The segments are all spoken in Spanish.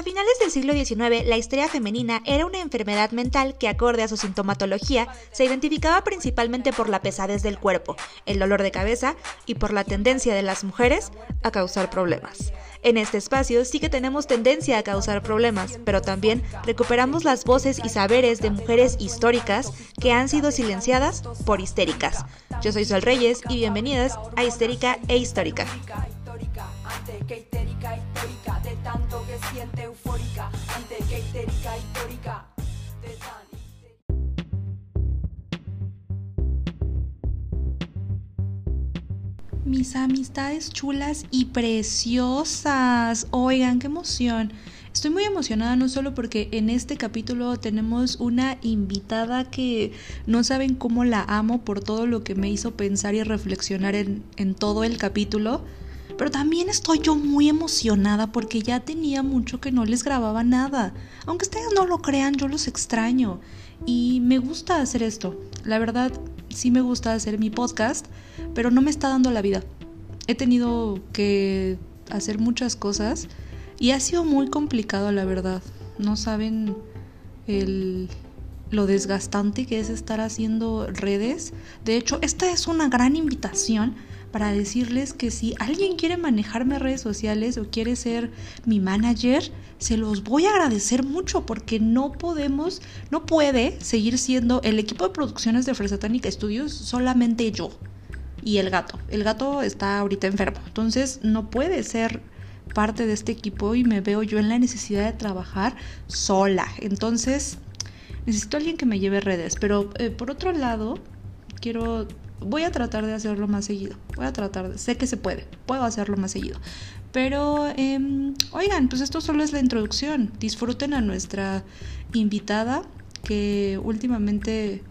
Hasta finales del siglo XIX, la histeria femenina era una enfermedad mental que, acorde a su sintomatología, se identificaba principalmente por la pesadez del cuerpo, el dolor de cabeza y por la tendencia de las mujeres a causar problemas. En este espacio sí que tenemos tendencia a causar problemas, pero también recuperamos las voces y saberes de mujeres históricas que han sido silenciadas por histéricas. Yo soy Sol Reyes y bienvenidas a Histérica e Histórica. Mis amistades chulas y preciosas. Oigan, qué emoción. Estoy muy emocionada no solo porque en este capítulo tenemos una invitada que no saben cómo la amo por todo lo que me hizo pensar y reflexionar en todo el capítulo, pero también estoy yo muy emocionada porque ya tenía mucho que no les grababa nada. Aunque ustedes no lo crean, yo los extraño. Y me gusta hacer esto. La verdad, sí me gusta hacer mi podcast, pero no me está dando la vida. He tenido que hacer muchas cosas y ha sido muy complicado, la verdad. No saben el, lo desgastante que es estar haciendo redes. De hecho, esta es una gran invitación para decirles que si alguien quiere manejarme redes sociales o quiere ser mi manager, se los voy a agradecer mucho porque no podemos, no puede seguir siendo el equipo de producciones de Fresatánica Studios solamente yo y el gato. El gato está ahorita enfermo, entonces no puede ser parte de este equipo y me veo yo en la necesidad de trabajar sola. Entonces, necesito alguien que me lleve redes, pero eh, por otro lado, quiero voy a tratar de hacerlo más seguido. Voy a tratar, de, sé que se puede, puedo hacerlo más seguido. Pero, em, oigan, pues esto solo es la introducción. Disfruten a nuestra invitada, que últimamente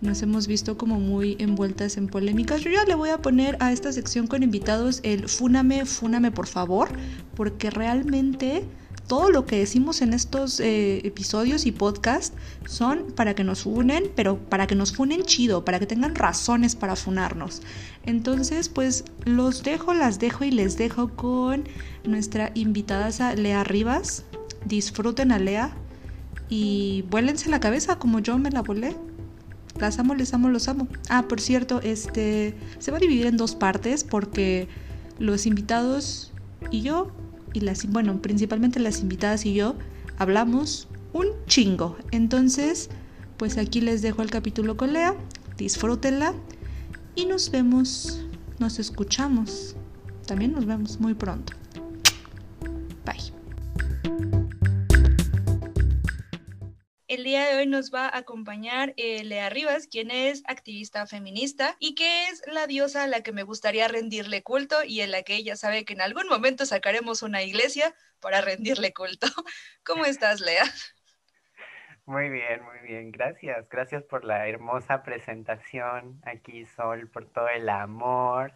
nos hemos visto como muy envueltas en polémicas. Yo ya le voy a poner a esta sección con invitados el fúname, fúname por favor, porque realmente todo lo que decimos en estos eh, episodios y podcasts son para que nos funen, pero para que nos funen chido, para que tengan razones para funarnos. Entonces, pues los dejo, las dejo y les dejo con nuestra invitada Lea Rivas. Disfruten a Lea y vuélense la cabeza como yo me la volé. Las amo, les amo, los amo. Ah, por cierto, este se va a dividir en dos partes porque los invitados y yo y las, bueno, principalmente las invitadas y yo hablamos un chingo. Entonces, pues aquí les dejo el capítulo con Lea, disfrútenla y nos vemos, nos escuchamos. También nos vemos muy pronto. Bye. El día de hoy nos va a acompañar eh, Lea Rivas, quien es activista feminista y que es la diosa a la que me gustaría rendirle culto y en la que ella sabe que en algún momento sacaremos una iglesia para rendirle culto. ¿Cómo estás, Lea? Muy bien, muy bien. Gracias. Gracias por la hermosa presentación aquí, Sol, por todo el amor.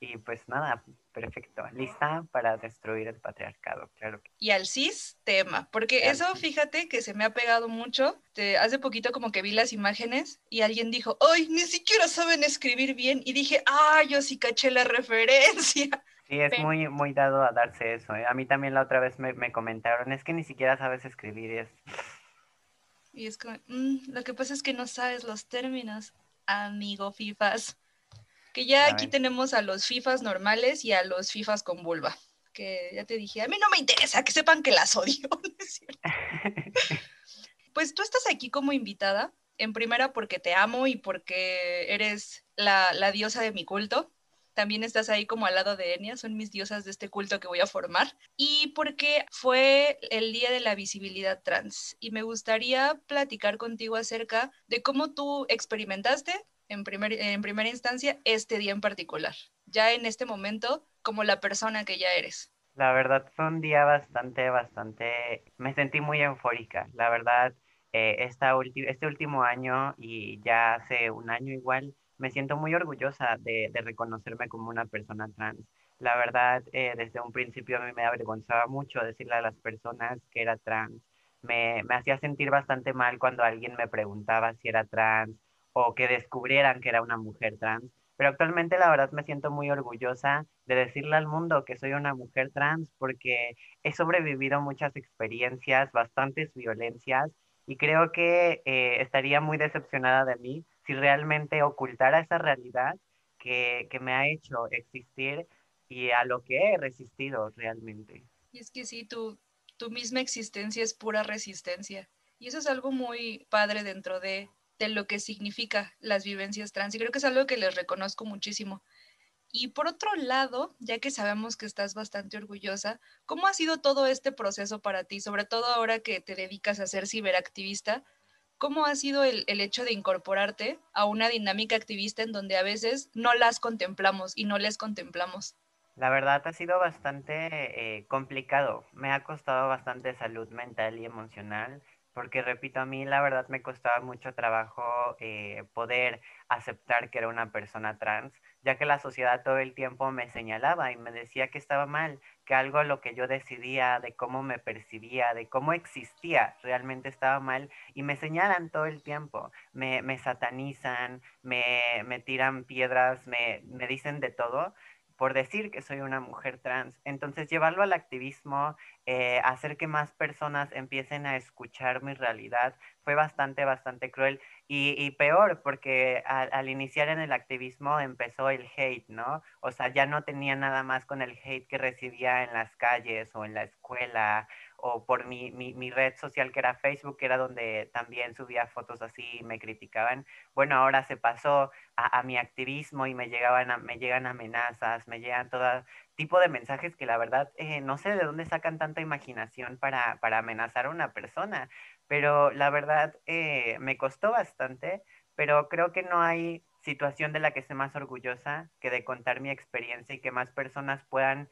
Y pues nada, Perfecto, lista para destruir el patriarcado, claro. Y al cis tema, porque eso fíjate que se me ha pegado mucho. hace poquito como que vi las imágenes y alguien dijo, ¡ay, ni siquiera saben escribir bien! Y dije, ¡ah, yo sí caché la referencia! Sí, es muy, muy dado a darse eso. ¿eh? A mí también la otra vez me, me, comentaron, es que ni siquiera sabes escribir. Y es, y es como, mm, lo que pasa es que no sabes los términos, amigo FIFAs. Que ya aquí tenemos a los FIFAs normales y a los FIFAs con vulva. Que ya te dije, a mí no me interesa que sepan que las odio. pues tú estás aquí como invitada, en primera porque te amo y porque eres la, la diosa de mi culto también estás ahí como al lado de Enia, son mis diosas de este culto que voy a formar, y porque fue el Día de la Visibilidad Trans. Y me gustaría platicar contigo acerca de cómo tú experimentaste en, primer, en primera instancia este día en particular, ya en este momento como la persona que ya eres? La verdad fue un día bastante, bastante, me sentí muy eufórica, la verdad, eh, esta este último año y ya hace un año igual, me siento muy orgullosa de, de reconocerme como una persona trans. La verdad, eh, desde un principio a mí me avergonzaba mucho decirle a las personas que era trans. Me, me hacía sentir bastante mal cuando alguien me preguntaba si era trans o que descubrieran que era una mujer trans, pero actualmente la verdad me siento muy orgullosa de decirle al mundo que soy una mujer trans porque he sobrevivido muchas experiencias, bastantes violencias y creo que eh, estaría muy decepcionada de mí si realmente ocultara esa realidad que, que me ha hecho existir y a lo que he resistido realmente. Y es que sí, tu, tu misma existencia es pura resistencia. Y eso es algo muy padre dentro de, de lo que significa las vivencias trans. Y creo que es algo que les reconozco muchísimo. Y por otro lado, ya que sabemos que estás bastante orgullosa, ¿cómo ha sido todo este proceso para ti? Sobre todo ahora que te dedicas a ser ciberactivista, ¿cómo ha sido el, el, hecho de incorporarte a una dinámica activista en donde a veces no las contemplamos y no les contemplamos? La verdad ha sido bastante eh, complicado. Me ha costado bastante salud mental y emocional, porque repito, a mí la verdad me costaba mucho trabajo eh, poder aceptar que era una persona trans, ya que la sociedad todo el tiempo me señalaba y me decía que estaba mal, que algo lo que yo decidía, de cómo me percibía, de cómo existía, realmente estaba mal y me señalan todo el tiempo, me, me satanizan, me, me tiran piedras, me, me dicen de todo por decir que soy una mujer trans. Entonces, llevarlo al activismo, eh, hacer que más personas empiecen a escuchar mi realidad, fue bastante, bastante cruel. Y, peor, porque al, al, iniciar en el activismo empezó el hate, ¿no? O sea, ya no tenía nada más con el hate que recibía en las calles o en la escuela o por mi, mi, mi, red social que era Facebook, que era donde también subía fotos así y me criticaban. Bueno, ahora se pasó a, a mi activismo y me, llegaban a, me llegan amenazas, me llegan todo tipo de mensajes que la verdad eh, no sé de dónde sacan tanta imaginación para, para amenazar a una persona, pero la verdad eh, me costó bastante, pero creo que no hay situación de la que esté más orgullosa que de contar mi experiencia y que más personas puedan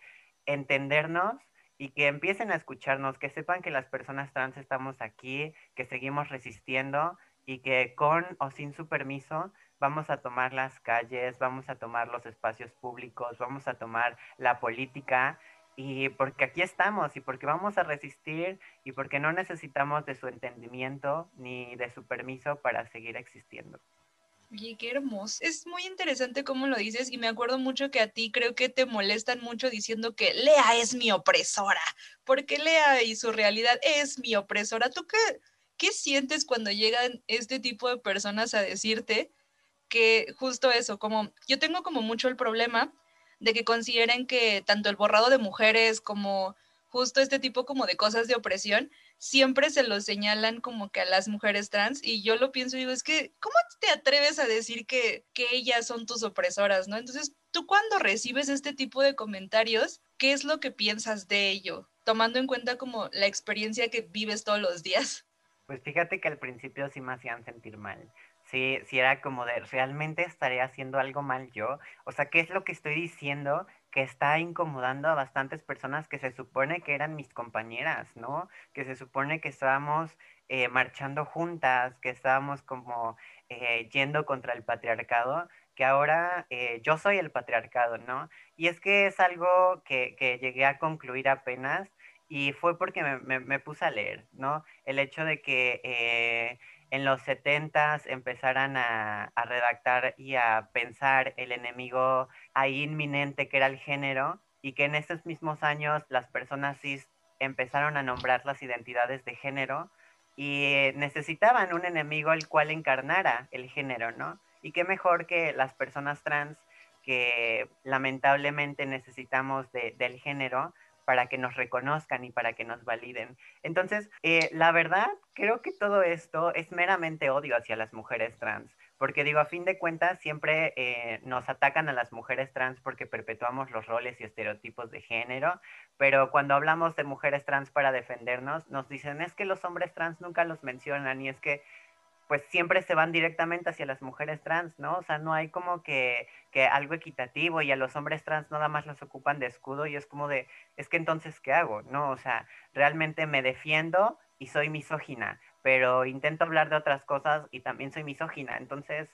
entendernos y que empiecen a escucharnos, que sepan que las personas trans estamos aquí, que seguimos resistiendo y que con o sin su permiso vamos a tomar las calles, vamos a tomar los espacios públicos, vamos a tomar la política y porque aquí estamos y porque vamos a resistir y porque no necesitamos de su entendimiento ni de su permiso para seguir existiendo. Oye, qué hermoso. Es muy interesante cómo lo dices y me acuerdo mucho que a ti creo que te molestan mucho diciendo que Lea es mi opresora, porque Lea y su realidad es mi opresora. ¿Tú qué, qué sientes cuando llegan este tipo de personas a decirte que justo eso, como yo tengo como mucho el problema de que consideren que tanto el borrado de mujeres como justo este tipo como de cosas de opresión siempre se lo señalan como que a las mujeres trans y yo lo pienso y digo, es que, ¿cómo te atreves a decir que, que ellas son tus opresoras, no? Entonces, tú cuando recibes este tipo de comentarios, ¿qué es lo que piensas de ello? Tomando en cuenta como la experiencia que vives todos los días. Pues fíjate que al principio sí me hacían sentir mal. Sí, sí era como de, ¿realmente estaré haciendo algo mal yo? O sea, ¿qué es lo que estoy diciendo que está incomodando a bastantes personas que se supone que eran mis compañeras, ¿no? Que se supone que estábamos eh, marchando juntas, que estábamos como eh, yendo contra el patriarcado, que ahora eh, yo soy el patriarcado, ¿no? Y es que es algo que, que llegué a concluir apenas y fue porque me, me, me, puse a leer, ¿no? El hecho de que en los setentas empezaran a, redactar y a pensar el enemigo ahí inminente que era el género y que en estos mismos años las personas cis empezaron a nombrar las identidades de género y necesitaban un enemigo el cual encarnara el género, ¿no? Y qué mejor que las personas trans que lamentablemente necesitamos de, del género para que nos reconozcan y para que nos validen. Entonces, eh, la verdad, creo que todo esto es meramente odio hacia las mujeres trans, porque digo, a fin de cuentas, siempre eh, nos atacan a las mujeres trans porque perpetuamos los roles y estereotipos de género, pero cuando hablamos de mujeres trans para defendernos, nos dicen, es que los hombres trans nunca los mencionan y es que pues siempre se van directamente hacia las mujeres trans, ¿no? O sea, no hay como que, que, algo equitativo y a los hombres trans nada más los ocupan de escudo y es como de, es que entonces, ¿qué hago? No, o sea, realmente me defiendo y soy misógina, pero intento hablar de otras cosas y también soy misógina, entonces,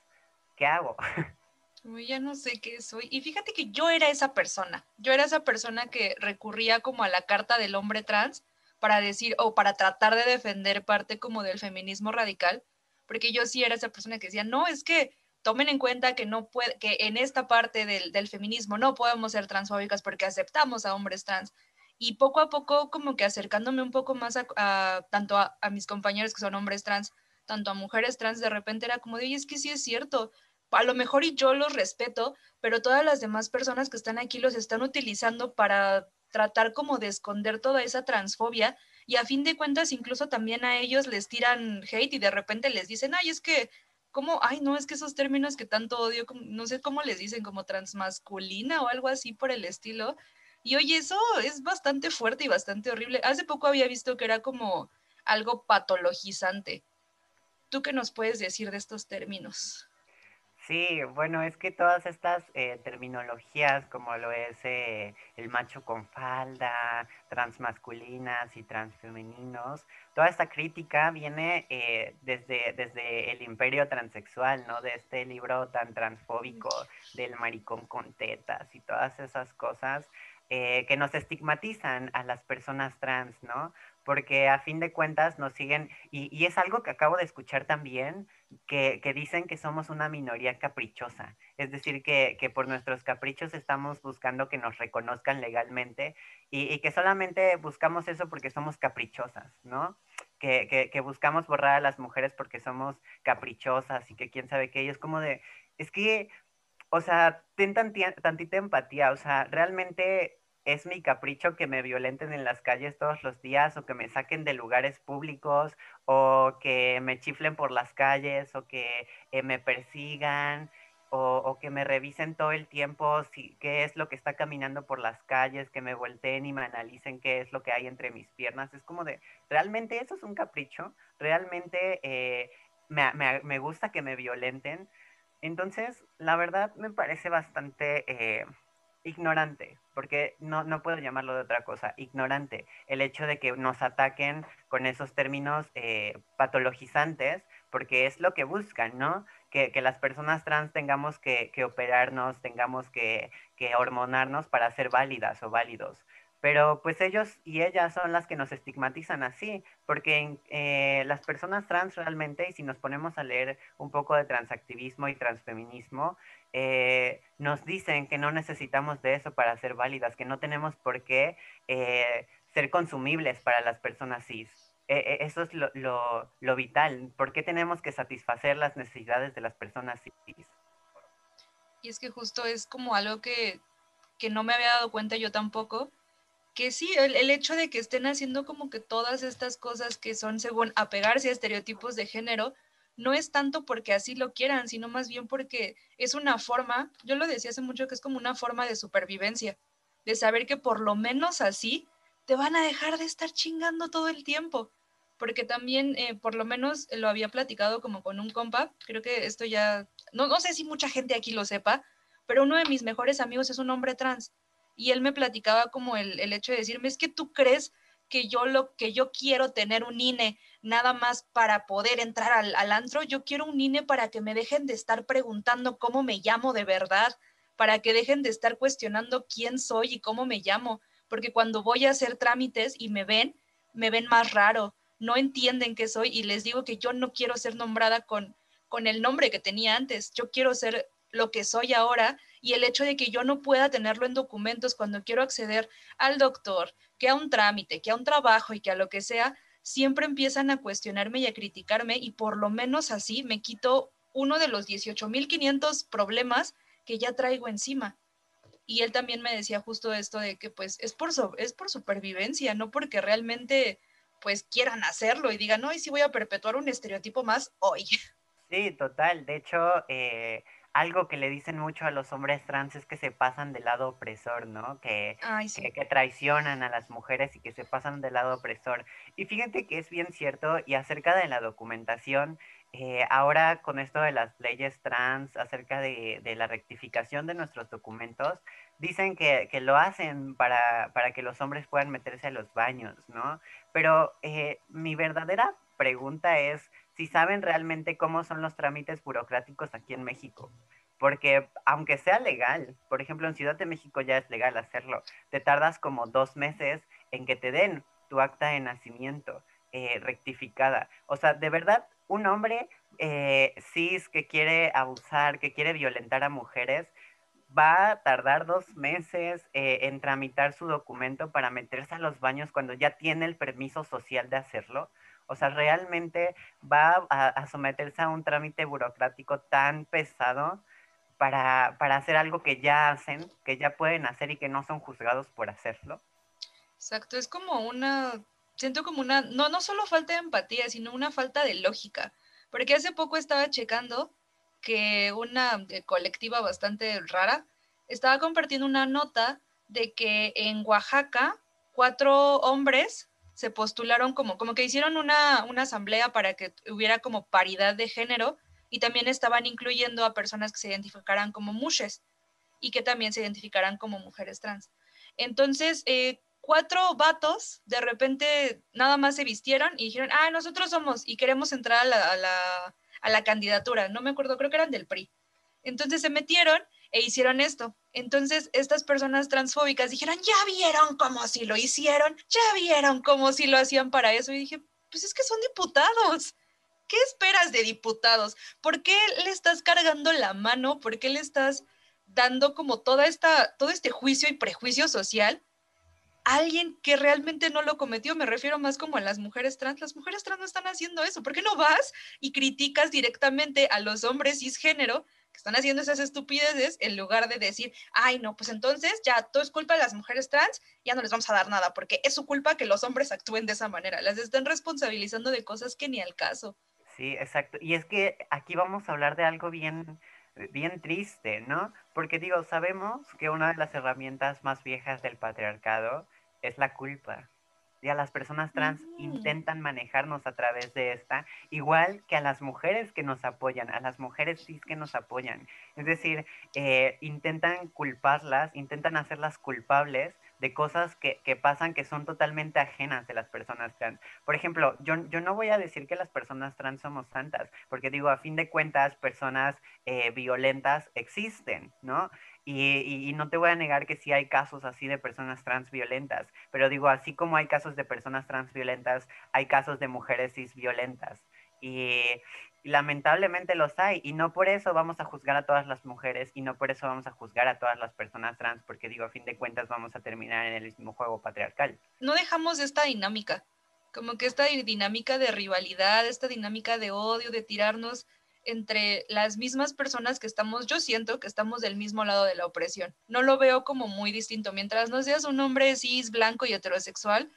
¿qué hago? Uy, ya no sé qué soy. Y fíjate que yo era esa persona, yo era esa persona que recurría como a la carta del hombre trans para decir o para tratar de defender parte como del feminismo radical porque yo sí era esa persona que decía, no, es que tomen en cuenta que no puede, que en esta parte del, feminismo no podemos ser transfóbicas porque aceptamos a hombres trans. Y poco a poco, como que acercándome un poco más a, tanto a, mis compañeros que son hombres trans, tanto a mujeres trans, de repente era como de, oye, es que sí es cierto, a lo mejor y yo los respeto, pero todas las demás personas que están aquí los están utilizando para tratar como de esconder toda esa transfobia y a fin de cuentas incluso también a ellos les tiran hate y de repente les dicen, ay, es que ¿cómo? Ay, no, es que esos términos que tanto odio, no sé cómo les dicen, como transmasculina o algo así por el estilo. Y oye, eso es bastante fuerte y bastante horrible. Hace poco había visto que era como algo patologizante. ¿Tú qué nos puedes decir de estos términos? Sí, bueno, es que todas estas eh, terminologías, como lo es eh, el macho con falda, transmasculinas y transfemeninos, toda esta crítica viene eh, desde, desde el imperio transexual, ¿no? De este libro tan transfóbico del maricón con tetas y todas esas cosas que nos estigmatizan a las personas trans, ¿no? Porque a fin de cuentas nos siguen, y, es algo que acabo de escuchar también, que, dicen que somos una minoría caprichosa, es decir, que, por nuestros caprichos estamos buscando que nos reconozcan legalmente y, que solamente buscamos eso porque somos caprichosas, ¿no? Que, buscamos borrar a las mujeres porque somos caprichosas y que quién sabe qué, y es como de, es que, o sea, ten tantita empatía, o sea, realmente es mi capricho que me violenten en las calles todos los días o que me saquen de lugares públicos o que me chiflen por las calles o que eh, me persigan o, que me revisen todo el tiempo si, qué es lo que está caminando por las calles, que me volteen y me analicen qué es lo que hay entre mis piernas. Es como de, ¿realmente eso es un capricho? ¿Realmente eh, me, gusta que me violenten? Entonces, la verdad me parece bastante... Eh, ignorante, porque no, no puedo llamarlo de otra cosa, ignorante, el hecho de que nos ataquen con esos términos eh, patologizantes, porque es lo que buscan, ¿no? Que, las personas trans tengamos que, operarnos, tengamos que, que, hormonarnos para ser válidas o válidos. Pero pues ellos y ellas son las que nos estigmatizan así, porque eh, las personas trans realmente, y si nos ponemos a leer un poco de transactivismo y transfeminismo, eh, nos dicen que no necesitamos de eso para ser válidas, que no tenemos por qué eh, ser consumibles para las personas cis. E, e, eso es lo, lo, vital. ¿Por qué tenemos que satisfacer las necesidades de las personas cis? Y es que justo es como algo que, que no me había dado cuenta yo tampoco, que sí, el, el, hecho de que estén haciendo como que todas estas cosas que son según apegarse a estereotipos de género, no es tanto porque así lo quieran, sino más bien porque es una forma, yo lo decía hace mucho que es como una forma de supervivencia, de saber que por lo menos así te van a dejar de estar chingando todo el tiempo. Porque también, eh, por lo menos lo había platicado como con un compa, creo que esto ya, no, no sé si mucha gente aquí lo sepa, pero uno de mis mejores amigos es un hombre trans. Y él me platicaba como el, el hecho de decirme, es que tú crees que yo lo que yo quiero tener un INE nada más para poder entrar al, antro, yo quiero un INE para que me dejen de estar preguntando cómo me llamo de verdad, para que dejen de estar cuestionando quién soy y cómo me llamo, porque cuando voy a hacer trámites y me ven, me ven más raro, no entienden qué soy y les digo que yo no quiero ser nombrada con, con el nombre que tenía antes, yo quiero ser lo que soy ahora y el hecho de que yo no pueda tenerlo en documentos cuando quiero acceder al doctor, que a un trámite, que a un trabajo y que a lo que sea, siempre empiezan a cuestionarme y a criticarme y por lo menos así me quito uno de los 18.500 problemas que ya traigo encima. Y él también me decía justo esto de que pues es por, es por supervivencia, no porque realmente pues quieran hacerlo y digan, no, y si voy a perpetuar un estereotipo más hoy. Sí, total. De hecho, eh, algo que le dicen mucho a los hombres trans es que se pasan del lado opresor, ¿no? Que, que, traicionan a las mujeres y que se pasan del lado opresor. Y fíjate que es bien cierto, y acerca de la documentación, eh, ahora con esto de las leyes trans, acerca de, de la rectificación de nuestros documentos, dicen que, que lo hacen para, para, que los hombres puedan meterse a los baños, ¿no? Pero eh, mi verdadera pregunta es, si saben realmente cómo son los trámites burocráticos aquí en México. Porque aunque sea legal, por ejemplo, en Ciudad de México ya es legal hacerlo, te tardas como dos meses en que te den tu acta de nacimiento eh, rectificada. O sea, de verdad, un hombre eh, cis que quiere abusar, que quiere violentar a mujeres, va a tardar dos meses eh, en tramitar su documento para meterse a los baños cuando ya tiene el permiso social de hacerlo. O sea, realmente va a, someterse a un trámite burocrático tan pesado para, para, hacer algo que ya hacen, que ya pueden hacer y que no son juzgados por hacerlo. Exacto, es como una, siento como una, no, no solo falta de empatía, sino una falta de lógica. Porque hace poco estaba checando que una eh, colectiva bastante rara estaba compartiendo una nota de que en Oaxaca cuatro hombres se postularon como, como que hicieron una, una asamblea para que hubiera como paridad de género y también estaban incluyendo a personas que se identificaran como mushes y que también se identificaran como mujeres trans. Entonces, eh, cuatro vatos de repente nada más se vistieron y dijeron, ah, nosotros somos y queremos entrar a la, a la, a la candidatura. No me acuerdo, creo que eran del PRI. Entonces se metieron e hicieron esto. Entonces, estas personas transfóbicas dijeron, ya vieron cómo si lo hicieron, ya vieron cómo si lo hacían para eso. Y dije, pues es que son diputados. ¿Qué esperas de diputados? ¿Por qué le estás cargando la mano? ¿Por qué le estás dando como toda esta, todo este juicio y prejuicio social a alguien que realmente no lo cometió? Me refiero más como a las mujeres trans. Las mujeres trans no están haciendo eso. ¿Por qué no vas y criticas directamente a los hombres cisgénero que están haciendo esas estupideces en lugar de decir, ay, no, pues entonces ya todo es culpa de las mujeres trans, ya no les vamos a dar nada, porque es su culpa que los hombres actúen de esa manera. Las están responsabilizando de cosas que ni al caso. Sí, exacto. Y es que aquí vamos a hablar de algo bien, bien triste, ¿no? Porque digo, sabemos que una de las herramientas más viejas del patriarcado es la culpa y a las personas trans intentan manejarnos a través de esta, igual que a las mujeres que nos apoyan, a las mujeres cis que nos apoyan. Es decir, eh, intentan culparlas, intentan hacerlas culpables de cosas que, que, pasan que son totalmente ajenas de las personas trans. Por ejemplo, yo, yo, no voy a decir que las personas trans somos santas, porque digo, a fin de cuentas, personas eh, violentas existen, ¿no? Y, no te voy a negar que sí hay casos así de personas trans violentas, pero digo, así como hay casos de personas trans violentas, hay casos de mujeres cis violentas. Y, lamentablemente los hay, y no por eso vamos a juzgar a todas las mujeres, y no por eso vamos a juzgar a todas las personas trans, porque digo, a fin de cuentas vamos a terminar en el mismo juego patriarcal. No dejamos esta dinámica, como que esta dinámica de rivalidad, esta dinámica de odio, de tirarnos entre las mismas personas que estamos, yo siento que estamos del mismo lado de la opresión. No lo veo como muy distinto. Mientras no seas un hombre cis, blanco y heterosexual,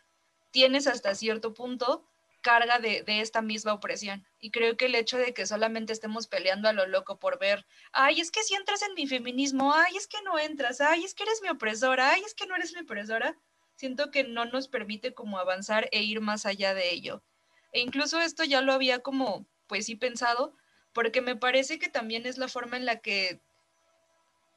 tienes hasta cierto punto carga de, esta misma opresión. Y creo que el hecho de que solamente estemos peleando a lo loco por ver, ay, es que si entras en mi feminismo, ay, es que no entras, ay, es que eres mi opresora, ay, es que no eres mi opresora, siento que no nos permite como avanzar e ir más allá de ello. E incluso esto ya lo había como, pues sí pensado, porque me parece que también es la forma en la que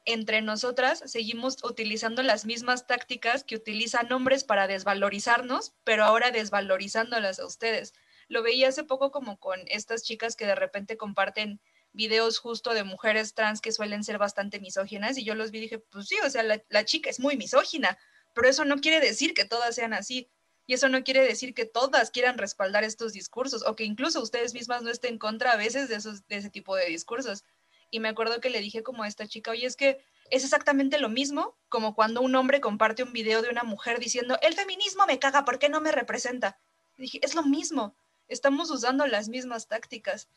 entre nosotras seguimos utilizando las mismas tácticas que utilizan hombres para desvalorizarnos, pero ahora desvalorizándolas a ustedes. Lo veía hace poco como con estas chicas que de repente comparten videos justo de mujeres trans que suelen ser bastante misóginas y yo los vi y dije, pues sí, o sea, la, la chica es muy misógina, pero eso no quiere decir que todas sean así. Y eso no quiere decir que todas quieran respaldar estos discursos o que incluso ustedes mismas no estén contra a veces de, esos, de ese tipo de discursos. Y me acuerdo que le dije como a esta chica, oye, es que es exactamente lo mismo como cuando un hombre comparte un video de una mujer diciendo, el feminismo me caga, ¿por qué no me representa? Dije, es lo mismo, estamos usando las mismas tácticas.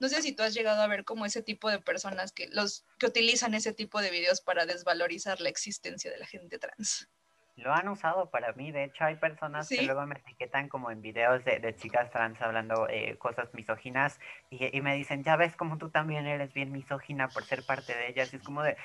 No sé si tú has llegado a ver como ese tipo de personas que, los, que utilizan ese tipo de videos para desvalorizar la existencia de la gente trans. Lo han usado para mí, de hecho hay personas que luego me etiquetan como en videos de, chicas trans hablando eh, cosas misóginas y, me dicen, ya ves como tú también eres bien misógina por ser parte de ellas. Y es como de,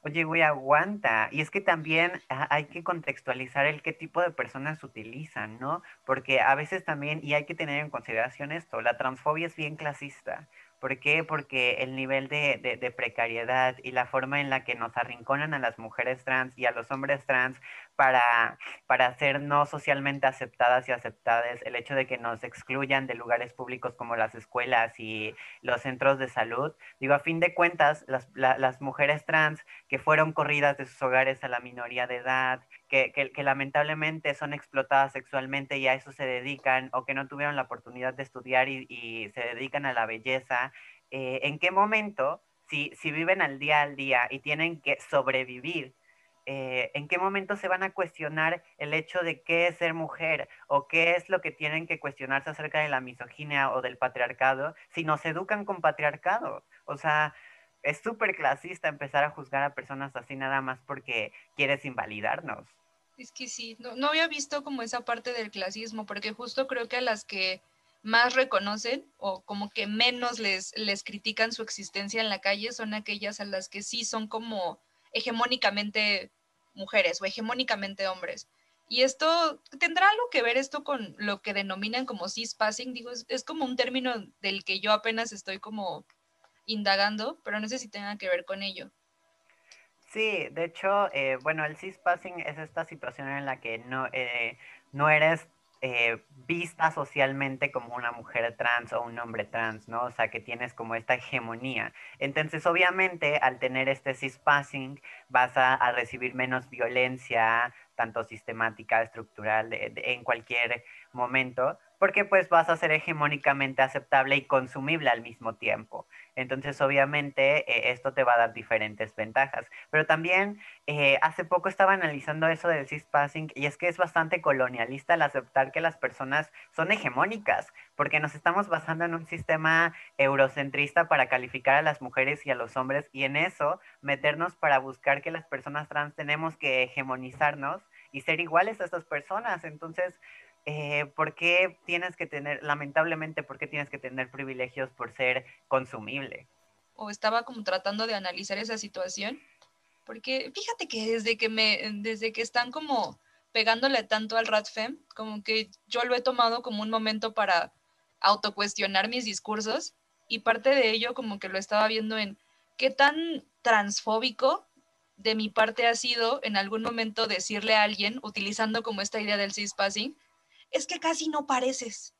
oye, güey, aguanta. Y es que también hay que contextualizar el qué tipo de personas utilizan, ¿no? Porque a veces también, y hay que tener en consideración esto, la transfobia es bien clasista. ¿Por qué? Porque el nivel de, precariedad y la forma en la que nos arrinconan a las mujeres trans y a los hombres trans para, para ser no socialmente aceptadas y aceptadas, el hecho de que nos excluyan de lugares públicos como las escuelas y los centros de salud. Digo, a fin de cuentas, las, las mujeres trans que fueron corridas de sus hogares a la minoría de edad, que, que, lamentablemente son explotadas sexualmente y a eso se dedican, o que no tuvieron la oportunidad de estudiar y, y se dedican a la belleza, eh, ¿en qué momento, si, si viven al día al día y tienen que sobrevivir eh, en qué momento se van a cuestionar el hecho de qué es ser mujer o qué es lo que tienen que cuestionarse acerca de la misoginia o del patriarcado si nos educan con patriarcado. O sea, es súper clasista empezar a juzgar a personas así nada más porque quieres invalidarnos. Es que sí, no, había visto como esa parte del clasismo, porque justo creo que a las que más reconocen o como que menos les, les critican su existencia en la calle son aquellas a las que sí son como hegemónicamente mujeres o hegemónicamente hombres. Y esto tendrá algo que ver esto con lo que denominan como cispassing, digo, es, como un término del que yo apenas estoy como indagando, pero no sé si tenga que ver con ello. Sí, de hecho, eh, bueno, el cispassing es esta situación en la que no, eh, no eres eh, vista socialmente como una mujer trans o un hombre trans, ¿no? O sea, que tienes como esta hegemonía. Entonces, obviamente, al tener este cispassing, vas a, recibir menos violencia, tanto sistemática, estructural, en cualquier momento, porque pues vas a ser hegemónicamente aceptable y consumible al mismo tiempo. Entonces, obviamente, eh, esto te va a dar diferentes ventajas. Pero también, eh, hace poco estaba analizando eso del cispassing y es que es bastante colonialista el aceptar que las personas son hegemónicas, porque nos estamos basando en un sistema eurocentrista para calificar a las mujeres y a los hombres y en eso meternos para buscar que las personas trans tenemos que hegemonizarnos y ser iguales a estas personas. Entonces, eh, ¿por qué tienes que tener, lamentablemente, por qué tienes que tener privilegios por ser consumible? O estaba como tratando de analizar esa situación, porque fíjate que desde que me, desde que están como pegándole tanto al Ratfem, como que yo lo he tomado como un momento para autocuestionar mis discursos y parte de ello como que lo estaba viendo en qué tan transfóbico de mi parte ha sido en algún momento decirle a alguien, utilizando como esta idea del cispassing, es que casi no pareces,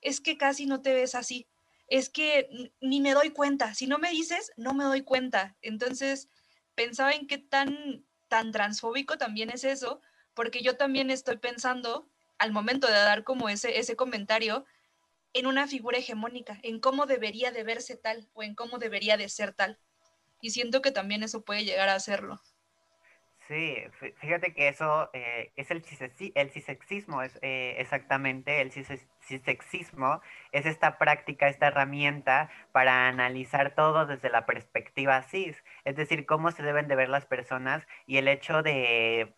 es que casi no te ves así, es que ni me doy cuenta, si no me dices, no me doy cuenta. Entonces, pensaba en qué tan, tan transfóbico también es eso, porque yo también estoy pensando al momento de dar como ese, ese comentario en una figura hegemónica, en cómo debería de verse tal o en cómo debería de ser tal. Y siento que también eso puede llegar a hacerlo. Sí, fíjate que eso eh, es el, el cisexismo, es eh, exactamente el cisexismo, es esta práctica, esta herramienta para analizar todo desde la perspectiva cis, es decir, cómo se deben de ver las personas y el hecho de,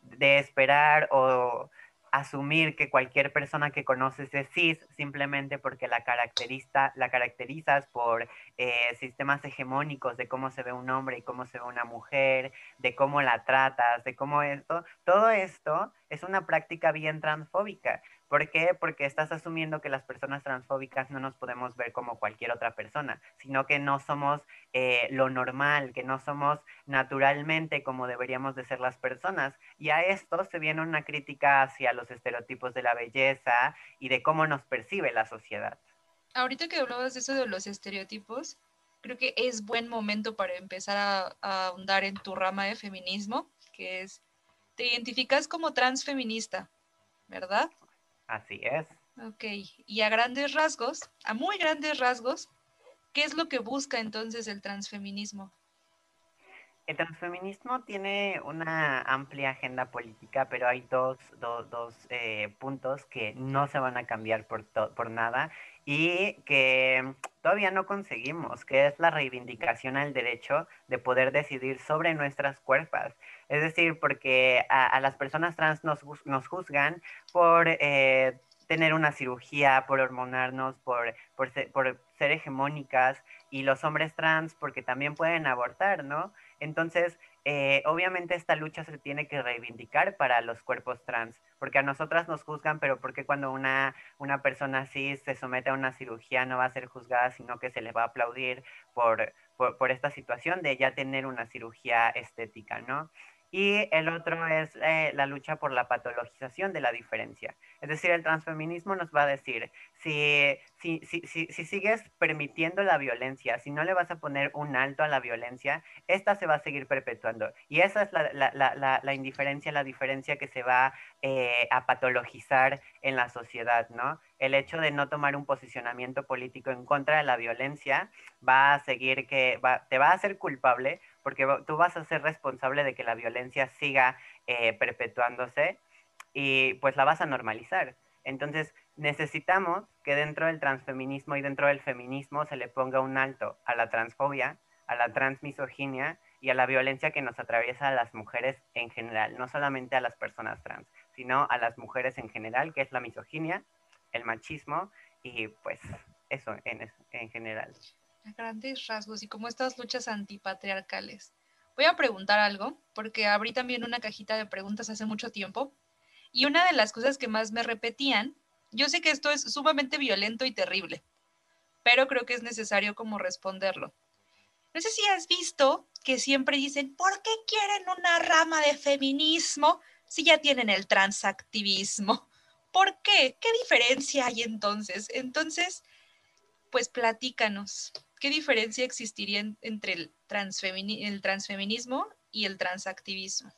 de esperar o asumir que cualquier persona que conoces es cis simplemente porque la, caracteriza, la caracterizas por eh, sistemas hegemónicos de cómo se ve un hombre y cómo se ve una mujer, de cómo la tratas, de cómo esto, todo esto es una práctica bien transfóbica. ¿Por qué? Porque estás asumiendo que las personas transfóbicas no nos podemos ver como cualquier otra persona, sino que no somos eh, lo normal, que no somos naturalmente como deberíamos de ser las personas. Y a esto se viene una crítica hacia los estereotipos de la belleza y de cómo nos percibe la sociedad. Ahorita que hablabas de eso de los estereotipos, creo que es buen momento para empezar a, a ahondar en tu rama de feminismo, que es, te identificas como transfeminista, ¿verdad? Así es. Ok, y a grandes rasgos, a muy grandes rasgos, ¿qué es lo que busca entonces el transfeminismo? El transfeminismo tiene una amplia agenda política, pero hay dos, eh, puntos que no se van a cambiar por, por nada y que todavía no conseguimos, que es la reivindicación al derecho de poder decidir sobre nuestras cuerpos. Es decir, porque a, las personas trans nos, nos juzgan por eh, tener una cirugía, por hormonarnos, por, por, por ser hegemónicas, y los hombres trans porque también pueden abortar, ¿no? Entonces, eh, obviamente esta lucha se tiene que reivindicar para los cuerpos trans, porque a nosotras nos juzgan, pero porque cuando una, una persona así se somete a una cirugía no va a ser juzgada, sino que se le va a aplaudir por, por, por esta situación de ya tener una cirugía estética, ¿no? Y el otro es eh, la lucha por la patologización de la diferencia. Es decir, el transfeminismo nos va a decir, si, si, si, si, sigues permitiendo la violencia, si no le vas a poner un alto a la violencia, esta se va a seguir perpetuando. Y esa es la, la, la, la indiferencia, la diferencia que se va eh, a patologizar en la sociedad, ¿no? El hecho de no tomar un posicionamiento político en contra de la violencia va a seguir que va, te va a hacer culpable porque tú vas a ser responsable de que la violencia siga eh, perpetuándose y pues la vas a normalizar. Entonces, necesitamos que dentro del transfeminismo y dentro del feminismo se le ponga un alto a la transfobia, a la transmisoginia y a la violencia que nos atraviesa a las mujeres en general, no solamente a las personas trans, sino a las mujeres en general, que es la misoginia, el machismo y pues eso en, en general a grandes rasgos y como estas luchas antipatriarcales. Voy a preguntar algo, porque abrí también una cajita de preguntas hace mucho tiempo, y una de las cosas que más me repetían, yo sé que esto es sumamente violento y terrible, pero creo que es necesario como responderlo. No sé si has visto que siempre dicen, ¿por qué quieren una rama de feminismo si ya tienen el transactivismo? ¿Por qué? ¿Qué diferencia hay entonces? Entonces, pues platícanos. ¿Qué diferencia existiría entre el, transfeminismo y el transactivismo?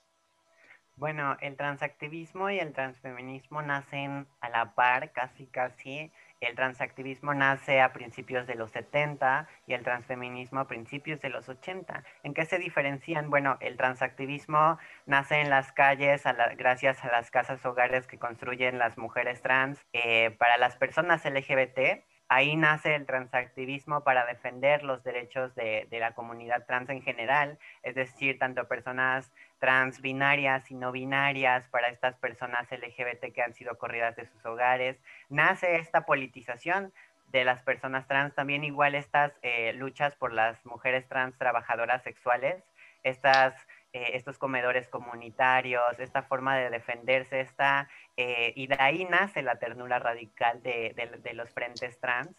Bueno, el transactivismo y el transfeminismo nacen a la par, casi casi. El transactivismo nace a principios de los 70 y el transfeminismo a principios de los 80. ¿En qué se diferencian? Bueno, el transactivismo nace en las calles gracias a las casas hogares que construyen las mujeres trans. Eh, para las personas LGBT, Ahí nace el transactivismo para defender los derechos de, la comunidad trans en general, es decir, tanto personas trans binarias y no binarias, para estas personas LGBT que han sido corridas de sus hogares. Nace esta politización de las personas trans, también igual estas eh, luchas por las mujeres trans trabajadoras sexuales, estas eh, estos comedores comunitarios, esta forma de defenderse, esta, eh, y de ahí nace la ternura radical de, los frentes trans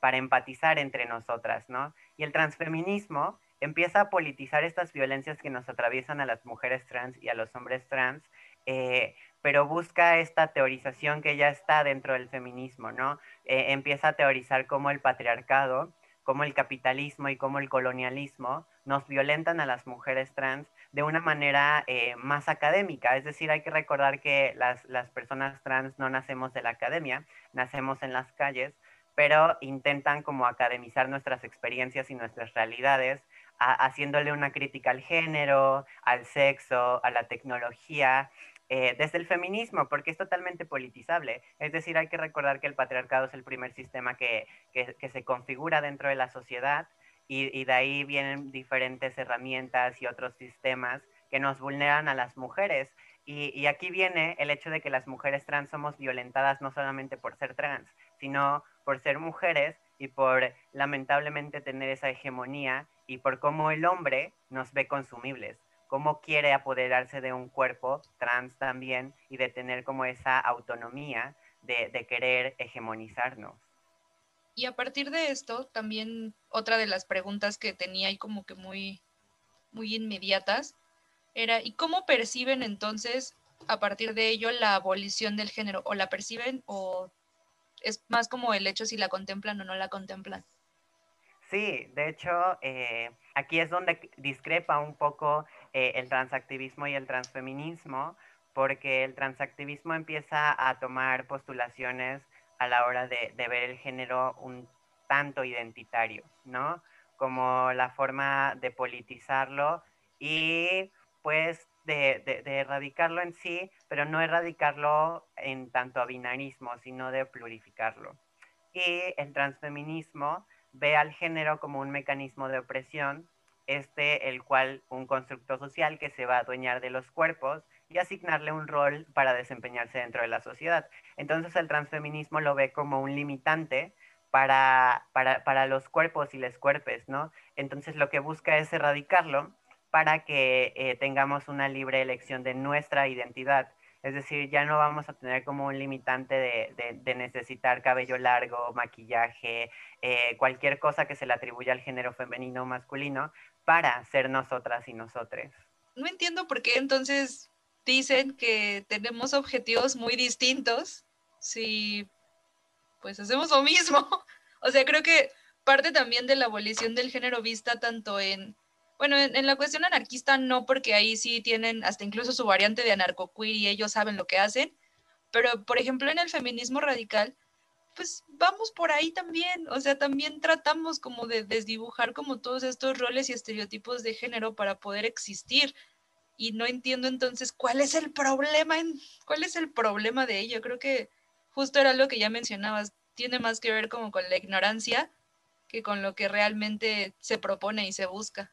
para empatizar entre nosotras, ¿no? Y el transfeminismo empieza a politizar estas violencias que nos atraviesan a las mujeres trans y a los hombres trans, eh, pero busca esta teorización que ya está dentro del feminismo, ¿no? empieza a teorizar cómo el patriarcado, cómo el capitalismo y cómo el colonialismo nos violentan a las mujeres trans de una manera eh, más académica. Es decir, hay que recordar que las, personas trans no nacemos de la academia, nacemos en las calles, pero intentan como academizar nuestras experiencias y nuestras realidades, haciéndole una crítica al género, al sexo, a la tecnología, eh, desde el feminismo, porque es totalmente politizable. Es decir, hay que recordar que el patriarcado es el primer sistema que, que se configura dentro de la sociedad y, de ahí vienen diferentes herramientas y otros sistemas que nos vulneran a las mujeres. Y, aquí viene el hecho de que las mujeres trans somos violentadas no solamente por ser trans, sino por ser mujeres y por lamentablemente tener esa hegemonía y por cómo el hombre nos ve consumibles, cómo quiere apoderarse de un cuerpo trans también y de tener como esa autonomía de querer hegemonizarnos. Y a partir de esto, también otra de las preguntas que tenía y como que muy, muy inmediatas era, ¿y cómo perciben entonces a partir de ello la abolición del género? ¿O la perciben o es más como el hecho si la contemplan o no la contemplan? Sí, de hecho, eh, aquí es donde discrepa un poco eh, el transactivismo y el transfeminismo, porque el transactivismo empieza a tomar postulaciones a la hora de, ver el género un tanto identitario, ¿no? Como la forma de politizarlo y pues de, erradicarlo en sí, pero no erradicarlo en tanto a binarismo, sino de plurificarlo. Y el transfeminismo ve al género como un mecanismo de opresión, este el cual un constructo social que se va a adueñar de los cuerpos y asignarle un rol para desempeñarse dentro de la sociedad. Entonces el transfeminismo lo ve como un limitante para, para, los cuerpos y les cuerpes, ¿no? Entonces lo que busca es erradicarlo para que eh, tengamos una libre elección de nuestra identidad. Es decir, ya no vamos a tener como un limitante de, necesitar cabello largo, maquillaje, eh, cualquier cosa que se le atribuya al género femenino o masculino para ser nosotras y nosotres. no entiendo por qué entonces dicen que tenemos objetivos muy distintos si pues hacemos lo mismo. o sea, creo que parte también de la abolición del género vista tanto en, bueno, en, la cuestión anarquista no, porque ahí sí tienen hasta incluso su variante de anarcoqueer y ellos saben lo que hacen, pero por ejemplo en el feminismo radical, pues vamos por ahí también, o sea, también tratamos como de desdibujar como todos estos roles y estereotipos de género para poder existir. Y no entiendo entonces cuál es el problema, en, cuál es el problema de ello. Creo que justo era lo que ya mencionabas, tiene más que ver como con la ignorancia que con lo que realmente se propone y se busca.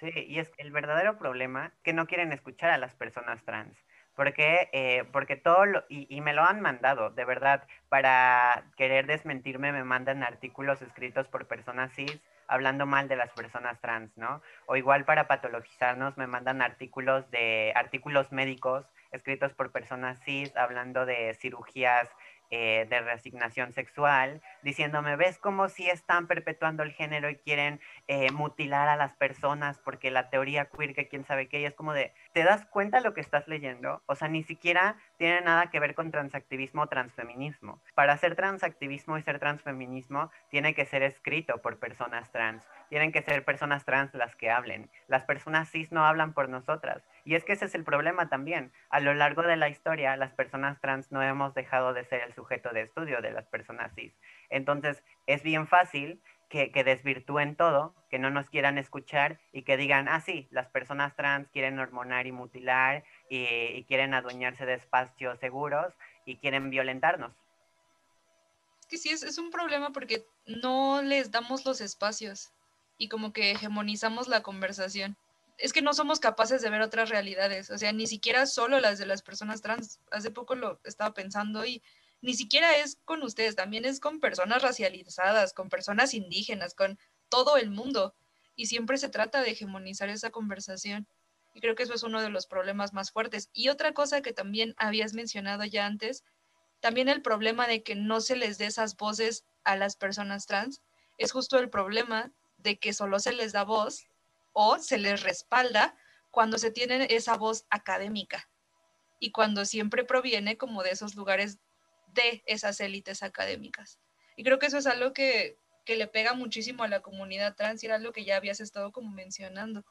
Sí, y es el verdadero problema que no quieren escuchar a las personas trans. Porque, eh, porque todo lo, y, y, me lo han mandado, de verdad, para querer desmentirme me mandan artículos escritos por personas cis hablando mal de las personas trans, ¿no? O igual para patologizarnos me mandan artículos de artículos médicos escritos por personas cis hablando de cirugías eh, de resignación sexual, diciéndome, ¿ves cómo si están perpetuando el género y quieren eh, mutilar a las personas porque la teoría queer, que quién sabe qué, y es como de, ¿te das cuenta lo que estás leyendo? O sea, ni siquiera tiene nada que ver con transactivismo o transfeminismo. Para hacer transactivismo y ser transfeminismo, tiene que ser escrito por personas trans. Tienen que ser personas trans las que hablen. Las personas cis no hablan por nosotras. Y es que ese es el problema también. A lo largo de la historia, las personas trans no hemos dejado de ser el sujeto de estudio de las personas cis. Entonces, es bien fácil que, desvirtúen todo, que no nos quieran escuchar y que digan, ah, sí, las personas trans quieren hormonar y mutilar y, quieren adueñarse de espacios seguros y quieren violentarnos. Que sí, es, es un problema porque no les damos los espacios y como que hegemonizamos la conversación. Es que no somos capaces de ver otras realidades, o sea, ni siquiera solo las de las personas trans. Hace poco lo estaba pensando y ni siquiera es con ustedes, también es con personas racializadas, con personas indígenas, con todo el mundo. Y siempre se trata de hegemonizar esa conversación. Y creo que eso es uno de los problemas más fuertes. Y otra cosa que también habías mencionado ya antes, también el problema de que no se les dé esas voces a las personas trans, es justo el problema de que solo se les da voz o se les respalda cuando se tiene esa voz académica y cuando siempre proviene como de esos lugares de esas élites académicas. Y creo que eso es algo que, le pega muchísimo a la comunidad trans y era algo que ya habías estado como mencionando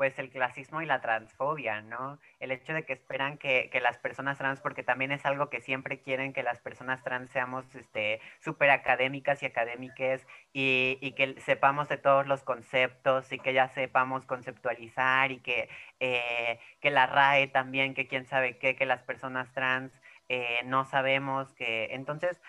pues el clasismo y la transfobia, ¿no? El hecho de que esperan que, las personas trans, porque también es algo que siempre quieren que las personas trans seamos este, súper académicas y académicas y, y, que sepamos de todos los conceptos y que ya sepamos conceptualizar y que, eh, que la RAE también, que quién sabe qué, que las personas trans eh, no sabemos que... Entonces,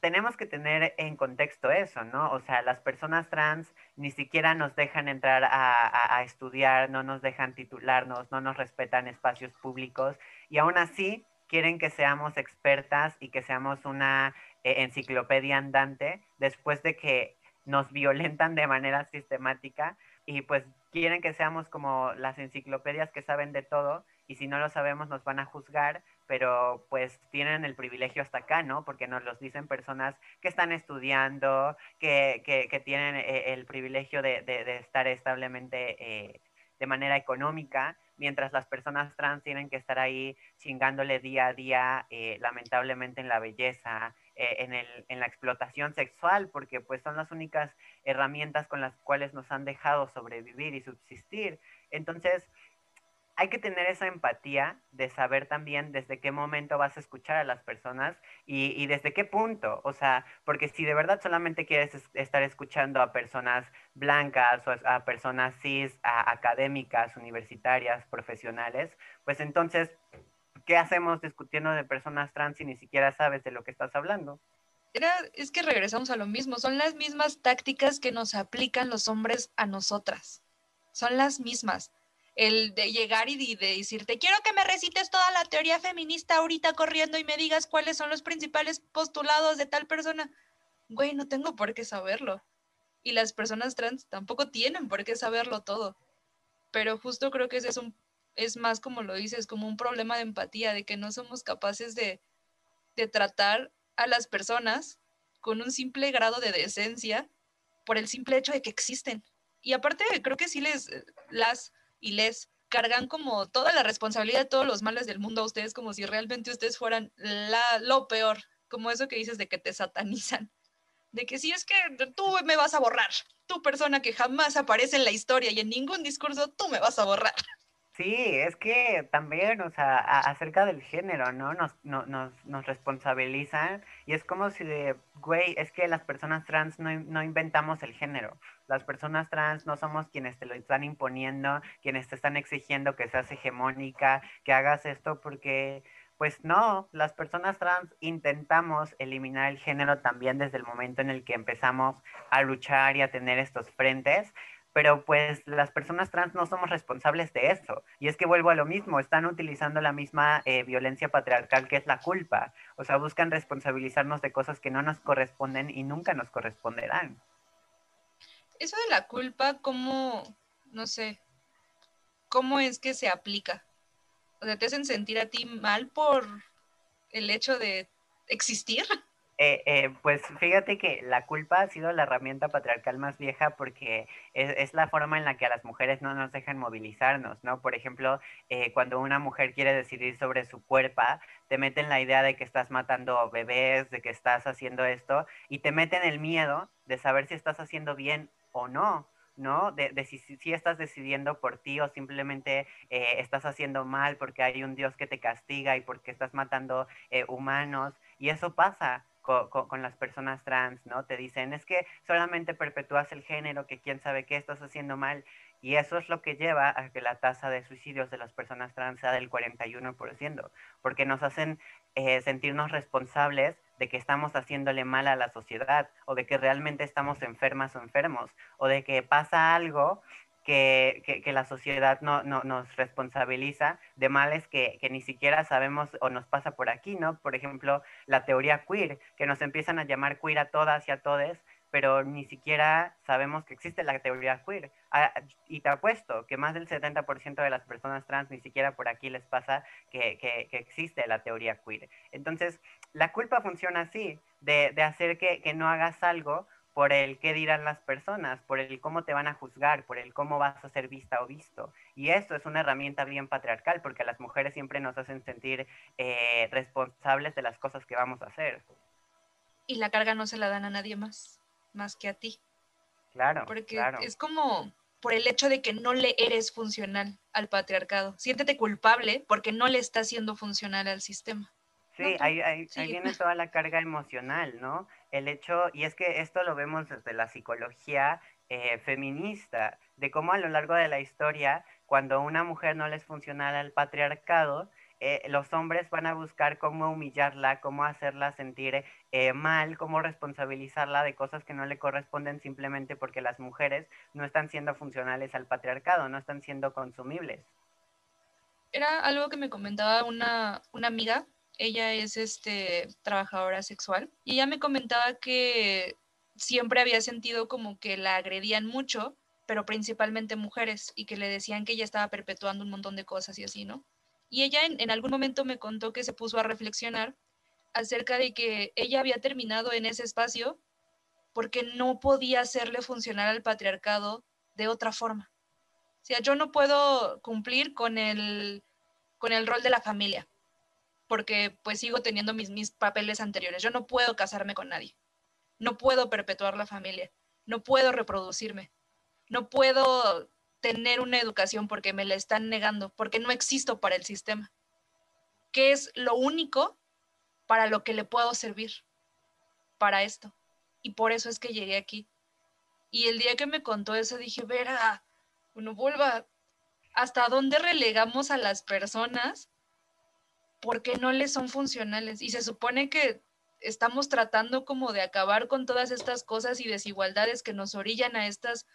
tenemos que tener en contexto eso, ¿no? O sea, las personas trans ni siquiera nos dejan entrar a, estudiar, no nos dejan titularnos, no nos respetan espacios públicos y aún así quieren que seamos expertas y que seamos una eh, enciclopedia andante después de que nos violentan de manera sistemática y pues quieren que seamos como las enciclopedias que saben de todo y si no lo sabemos nos van a juzgar pero pues tienen el privilegio hasta acá, ¿no? Porque nos los dicen personas que están estudiando, que, que, tienen eh, el privilegio de, de, estar establemente eh, de manera económica, mientras las personas trans tienen que estar ahí chingándole día a día, eh, lamentablemente en la belleza, en, el, en la explotación sexual, porque pues son las únicas herramientas con las cuales nos han dejado sobrevivir y subsistir. Entonces, hay que tener esa empatía de saber también desde qué momento vas a escuchar a las personas y, desde qué punto. O sea, porque si de verdad solamente quieres estar escuchando a personas blancas o a personas cis, a académicas, universitarias, profesionales, pues entonces, ¿qué hacemos discutiendo de personas trans si ni siquiera sabes de lo que estás hablando? es que regresamos a lo mismo, son las mismas tácticas que nos aplican los hombres a nosotras. Son las mismas el de llegar y de, decirte, quiero que me recites toda la teoría feminista ahorita corriendo y me digas cuáles son los principales postulados de tal persona. Güey, no tengo por qué saberlo. Y las personas trans tampoco tienen por qué saberlo todo. Pero justo creo que ese es un es más como lo dices, como un problema de empatía, de que no somos capaces de, de tratar a las personas con un simple grado de decencia por el simple hecho de que existen. Y aparte, creo que sí les, las y les cargan como toda la responsabilidad de todos los males del mundo a ustedes, como si realmente ustedes fueran la, lo peor, como eso que dices de que te satanizan, de que si es que tú me vas a borrar, tu persona que jamás aparece en la historia y en ningún discurso, tú me vas a borrar. Sí, es que también, o sea, acerca del género, ¿no? Nos, nos, nos responsabilizan y es como si de, güey, es que las personas trans no, no, inventamos el género. Las personas trans no somos quienes te lo están imponiendo, quienes te están exigiendo que seas hegemónica, que hagas esto, porque, pues no, las personas trans intentamos eliminar el género también desde el momento en el que empezamos a luchar y a tener estos frentes pero pues las personas trans no somos responsables de eso. Y es que vuelvo a lo mismo, están utilizando la misma eh, violencia patriarcal que es la culpa. O sea, buscan responsabilizarnos de cosas que no nos corresponden y nunca nos corresponderán. Eso de la culpa, ¿cómo, no sé, cómo es que se aplica? O sea, ¿te hacen sentir a ti mal por el hecho de existir? Eh, eh, pues fíjate que la culpa ha sido la herramienta patriarcal más vieja porque es, la forma en la que a las mujeres no nos dejan movilizarnos, ¿no? Por ejemplo, eh, cuando una mujer quiere decidir sobre su cuerpo, te meten la idea de que estás matando bebés, de que estás haciendo esto, y te meten el miedo de saber si estás haciendo bien o no. ¿no? De, si, si, estás decidiendo por ti o simplemente estás haciendo mal porque hay un Dios que te castiga y porque estás matando humanos. Y eso pasa con, las personas trans, ¿no? Te dicen, es que solamente perpetúas el género, que quién sabe qué estás haciendo mal. Y eso es lo que lleva a que la tasa de suicidios de las personas trans sea del 41%, porque nos hacen eh, sentirnos responsables de que estamos haciéndole mal a la sociedad, o de que realmente estamos enfermas o enfermos, o de que pasa algo que, la sociedad no, no, nos responsabiliza de males que, ni siquiera sabemos o nos pasa por aquí, ¿no? Por ejemplo, la teoría queer, que nos empiezan a llamar queer a todas y a todes, pero ni siquiera sabemos que existe la teoría queer. Ah, y te apuesto que más del 70% de las personas trans ni siquiera por aquí les pasa que, existe la teoría queer. Entonces, la culpa funciona así, de, hacer que no hagas algo por el qué dirán las personas, por el cómo te van a juzgar, por el cómo vas a ser vista o visto. Y esto es una herramienta bien patriarcal porque las mujeres siempre nos hacen sentir eh, responsables de las cosas que vamos a hacer. Y la carga no se la dan a nadie más, más que a ti. Claro. Porque es como por el hecho de que no le eres funcional al patriarcado. Siéntete culpable porque no le estás siendo funcional al sistema. Sí, ahí, ahí, viene toda la carga emocional, ¿no? El hecho, y es que esto lo vemos desde la psicología eh, feminista, de cómo a lo largo de la historia, cuando una mujer no les funciona al patriarcado, eh, los hombres van a buscar cómo humillarla, cómo hacerla sentir eh, mal, cómo responsabilizarla de cosas que no le corresponden simplemente porque las mujeres no están siendo funcionales al patriarcado, no están siendo consumibles. Era algo que me comentaba una, una amiga ella es este, trabajadora sexual y ella me comentaba que siempre había sentido como que la agredían mucho, pero principalmente mujeres, y que le decían que ella estaba perpetuando un montón de cosas y así, ¿no? Y ella en, algún momento me contó que se puso a reflexionar acerca de que ella había terminado en ese espacio porque no podía hacerle funcionar al patriarcado de otra forma. O sea, yo no puedo cumplir con el, con el rol de la familia porque pues sigo teniendo mis, mis papeles anteriores. Yo no puedo casarme con nadie, no puedo perpetuar la familia, no puedo reproducirme, no puedo tener una educación porque me la están negando, porque no existo para el sistema. ¿Qué es lo único para lo que le puedo servir? Para esto. Y por eso es que llegué aquí. Y el día que me contó eso dije, verá, uno vuelva, ¿hasta dónde relegamos a las personas porque no les son funcionales. Y se supone que estamos tratando como de acabar con todas estas cosas y desigualdades que nos orillan a estas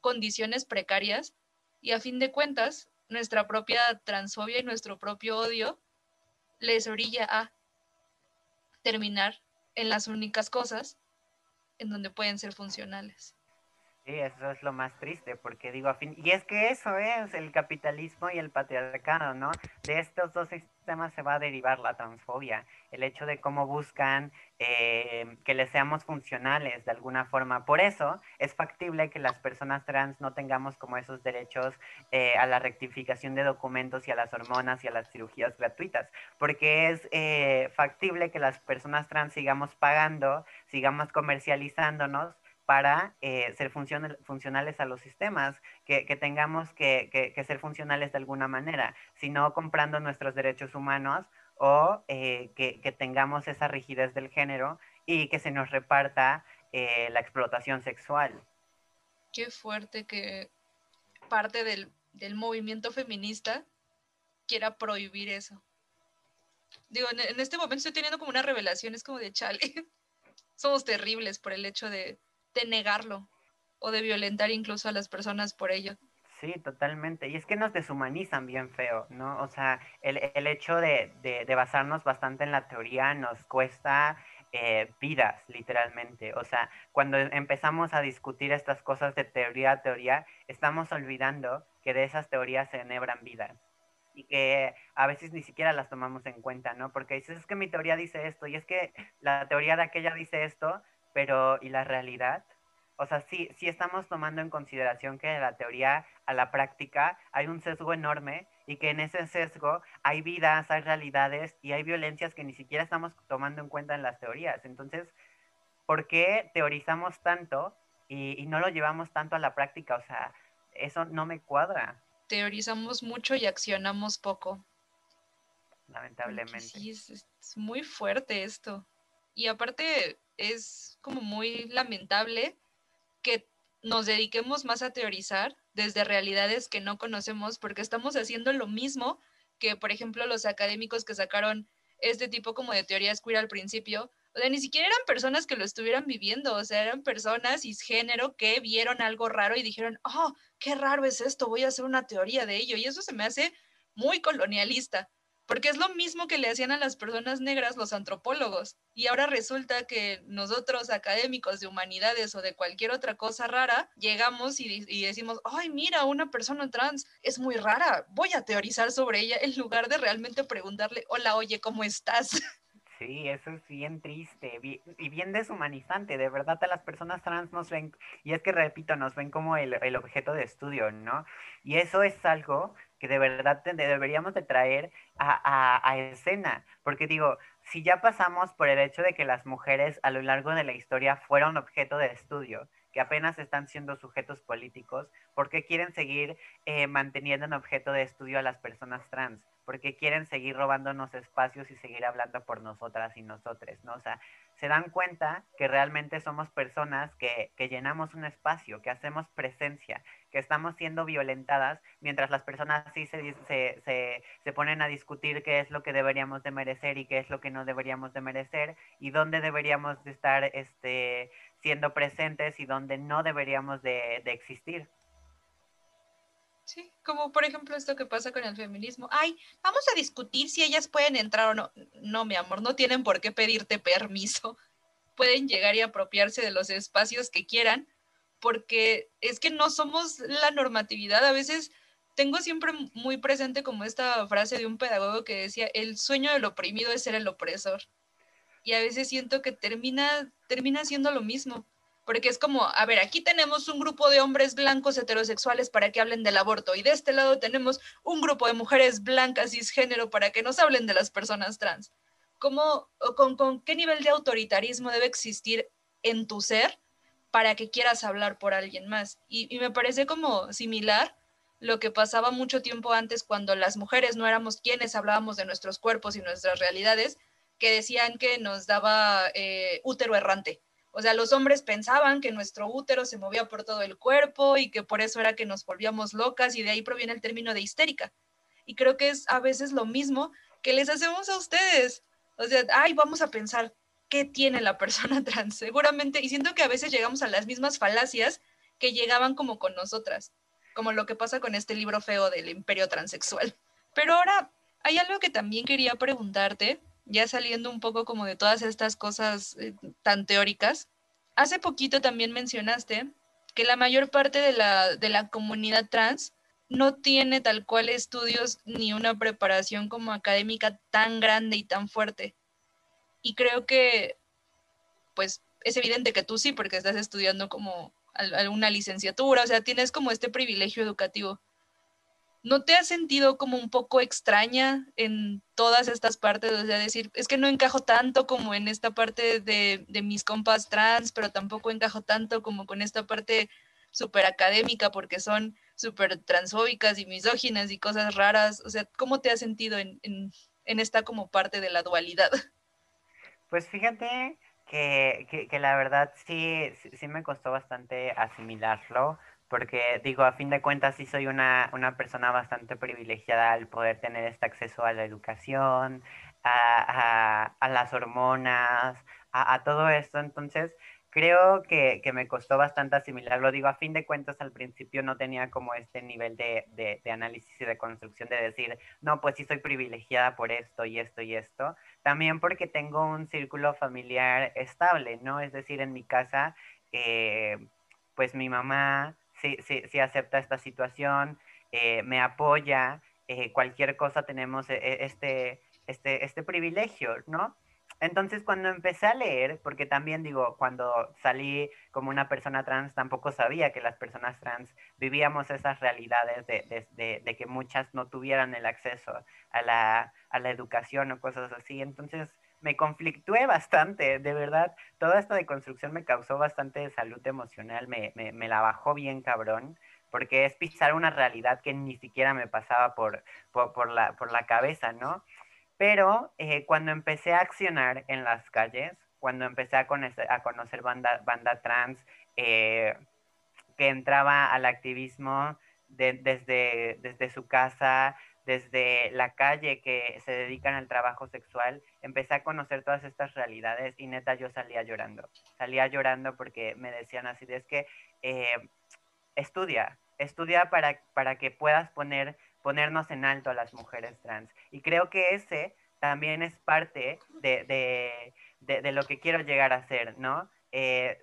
condiciones precarias. Y a fin de cuentas, nuestra propia transfobia y nuestro propio odio les orilla a terminar en las únicas cosas en donde pueden ser funcionales. Sí, eso es lo más triste, porque digo, a fin, y es que eso es el capitalismo y el patriarcado, ¿no? De estos dos temas se va a derivar la transfobia, el hecho de cómo buscan eh, que les seamos funcionales de alguna forma. Por eso es factible que las personas trans no tengamos como esos derechos eh, a la rectificación de documentos y a las hormonas y a las cirugías gratuitas, porque es eh, factible que las personas trans sigamos pagando, sigamos comercializándonos para eh, ser funcionales a los sistemas, que, tengamos que, ser funcionales de alguna manera, sino comprando nuestros derechos humanos o eh, que, tengamos esa rigidez del género y que se nos reparta eh, la explotación sexual. Qué fuerte que parte del, movimiento feminista quiera prohibir eso. Digo, en, en este momento estoy teniendo como una revelación, es como de chale. Somos terribles por el hecho de, de negarlo o de violentar incluso a las personas por ello. Sí, totalmente. Y es que nos deshumanizan bien feo, ¿no? O sea, el, el hecho de, de, basarnos bastante en la teoría nos cuesta eh, vidas, literalmente. O sea, cuando empezamos a discutir estas cosas de teoría a teoría, estamos olvidando que de esas teorías se enhebran vidas y que a veces ni siquiera las tomamos en cuenta, ¿no? Porque dices, es que mi teoría dice esto y es que la teoría de aquella dice esto, pero ¿y la realidad? O sea, sí, sí estamos tomando en consideración que de la teoría a la práctica hay un sesgo enorme y que en ese sesgo hay vidas, hay realidades y hay violencias que ni siquiera estamos tomando en cuenta en las teorías. Entonces, ¿por qué teorizamos tanto y, y no lo llevamos tanto a la práctica? O sea, eso no me cuadra. Teorizamos mucho y accionamos poco. Lamentablemente. Sí, es muy fuerte esto. Y aparte es como muy lamentable que nos dediquemos más a teorizar desde realidades que no conocemos porque estamos haciendo lo mismo que, por ejemplo, los académicos que sacaron este tipo como de teorías queer al principio. O sea, ni siquiera eran personas que lo estuvieran viviendo, o sea, eran personas cisgénero que vieron algo raro y dijeron, oh, qué raro es esto, voy a hacer una teoría de ello. Y eso se me hace muy colonialista porque es lo mismo que le hacían a las personas negras los antropólogos. Y ahora resulta que nosotros, académicos de humanidades o de cualquier otra cosa rara, llegamos y, decimos, ay, mira, una persona trans es muy rara, voy a teorizar sobre ella en lugar de realmente preguntarle, hola, oye, ¿cómo estás? Sí, eso es bien triste y bien deshumanizante. De verdad, a las personas trans nos ven, y es que repito, nos ven como el, el objeto de estudio, ¿no? Y eso es algo que de verdad deberíamos de traer a, escena, porque digo, si ya pasamos por el hecho de que las mujeres a lo largo de la historia fueron objeto de estudio, que apenas están siendo sujetos políticos, ¿por qué quieren seguir eh, manteniendo en objeto de estudio a las personas trans? porque quieren seguir robándonos espacios y seguir hablando por nosotras y nosotres, ¿no? O sea, se dan cuenta que realmente somos personas que, que llenamos un espacio, que hacemos presencia, que estamos siendo violentadas, mientras las personas sí se, se, se, se, ponen a discutir qué es lo que deberíamos de merecer y qué es lo que no deberíamos de merecer y dónde deberíamos de estar este, siendo presentes y dónde no deberíamos de, de existir. Sí, como por ejemplo esto que pasa con el feminismo. Ay, vamos a discutir si ellas pueden entrar o no. No, mi amor, no tienen por qué pedirte permiso. Pueden llegar y apropiarse de los espacios que quieran, porque es que no somos la normatividad. A veces tengo siempre muy presente como esta frase de un pedagogo que decía, el sueño del oprimido es ser el opresor. Y a veces siento que termina, termina siendo lo mismo porque es como, a ver, aquí tenemos un grupo de hombres blancos heterosexuales para que hablen del aborto y de este lado tenemos un grupo de mujeres blancas cisgénero para que nos hablen de las personas trans. ¿Cómo, con, con qué nivel de autoritarismo debe existir en tu ser para que quieras hablar por alguien más? Y, y me parece como similar lo que pasaba mucho tiempo antes cuando las mujeres no éramos quienes hablábamos de nuestros cuerpos y nuestras realidades, que decían que nos daba eh, útero errante o sea, los hombres pensaban que nuestro útero se movía por todo el cuerpo y que por eso era que nos volvíamos locas y de ahí proviene el término de histérica. Y creo que es a veces lo mismo que les hacemos a ustedes. O sea, ay, vamos a pensar qué tiene la persona trans. Seguramente, y siento que a veces llegamos a las mismas falacias que llegaban como con nosotras, como lo que pasa con este libro feo del imperio transexual. Pero ahora hay algo que también quería preguntarte ya saliendo un poco como de todas estas cosas eh, tan teóricas, hace poquito también mencionaste que la mayor parte de la, de la comunidad trans no tiene tal cual estudios ni una preparación como académica tan grande y tan fuerte. Y creo que, pues, es evidente que tú sí, porque estás estudiando como alguna licenciatura, o sea, tienes como este privilegio educativo. ¿No te has sentido como un poco extraña en todas estas partes? O sea, decir, es que no encajo tanto como en esta parte de, de mis compas trans, pero tampoco encajo tanto como con esta parte súper académica porque son súper transfóbicas y misóginas y cosas raras. O sea, ¿cómo te has sentido en, en, en esta como parte de la dualidad? Pues fíjate que, que, la verdad sí, sí me costó bastante asimilarlo porque digo, a fin de cuentas sí soy una, una persona bastante privilegiada al poder tener este acceso a la educación, a, a, las hormonas, a, todo esto. Entonces, creo que, que, me costó bastante asimilarlo. Digo, a fin de cuentas al principio no tenía como este nivel de, de, de análisis y de construcción de decir, no, pues sí soy privilegiada por esto y esto y esto. También porque tengo un círculo familiar estable, ¿no? Es decir, en mi casa, eh, pues mi mamá sí, sí, acepta esta situación, eh, me apoya, eh, cualquier cosa tenemos eh, este, este, este privilegio, ¿no? Entonces cuando empecé a leer, porque también digo, cuando salí como una persona trans, tampoco sabía que las personas trans vivíamos esas realidades de, de, de, de que muchas no tuvieran el acceso a la, a la educación o cosas así. Entonces me conflictué bastante, de verdad. Toda esta deconstrucción me causó bastante salud emocional, me, me, la bajó bien cabrón, porque es pisar una realidad que ni siquiera me pasaba por, por, la, por la cabeza, ¿no? Pero eh, cuando empecé a accionar en las calles, cuando empecé a conocer, a conocer banda, banda trans, eh, que entraba al activismo de, desde, desde su casa, desde la calle que se dedican al trabajo sexual, empecé a conocer todas estas realidades y neta yo salía llorando. Salía llorando porque me decían así, es que eh, estudia, estudia para, para que puedas poner, ponernos en alto a las mujeres trans. Y creo que ese también es parte de, de, de, de lo que quiero llegar a ser, ¿no? Eh,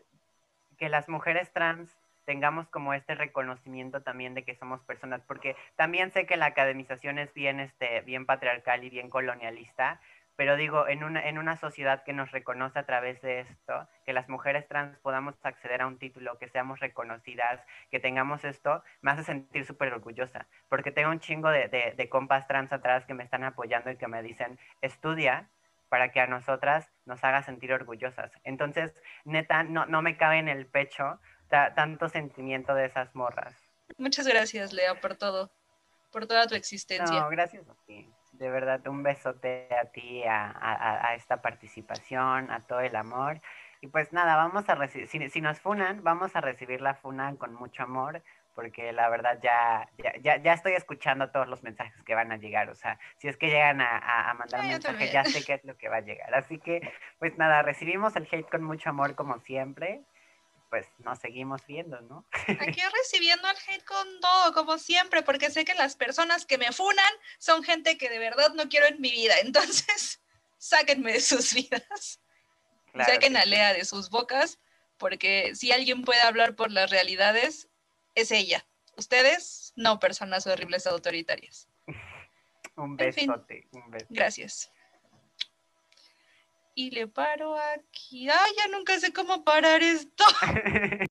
que las mujeres trans tengamos como este reconocimiento también de que somos personas, porque también sé que la academización es bien, este, bien patriarcal y bien colonialista, pero digo, en una, en una sociedad que nos reconoce a través de esto, que las mujeres trans podamos acceder a un título, que seamos reconocidas, que tengamos esto, me hace sentir súper orgullosa, porque tengo un chingo de, de, de compas trans atrás que me están apoyando y que me dicen, estudia, para que a nosotras nos haga sentir orgullosas. Entonces, neta, no, no me cabe en el pecho tanto sentimiento de esas morras. Muchas gracias, Lea, por todo, por toda tu existencia. No, gracias a ti. De verdad, un besote a ti, a, a, a esta participación, a todo el amor. Y pues nada, vamos a recibir, si, si, nos funan, vamos a recibir la funa con mucho amor, porque la verdad ya, ya, ya, estoy escuchando todos los mensajes que van a llegar. O sea, si es que llegan a, a mandar un mensaje, ya sé qué es lo que va a llegar. Así que, pues nada, recibimos el hate con mucho amor como siempre pues nos seguimos viendo, ¿no? Aquí recibiendo el hate con todo, como siempre, porque sé que las personas que me funan son gente que de verdad no quiero en mi vida, entonces sáquenme de sus vidas. Claro Saquen a Lea de sus bocas, porque si alguien puede hablar por las realidades, es ella. Ustedes, no personas horribles autoritarias. un besote, en fin, un besote. Gracias y le paro aquí. Ay, ya nunca sé cómo parar esto.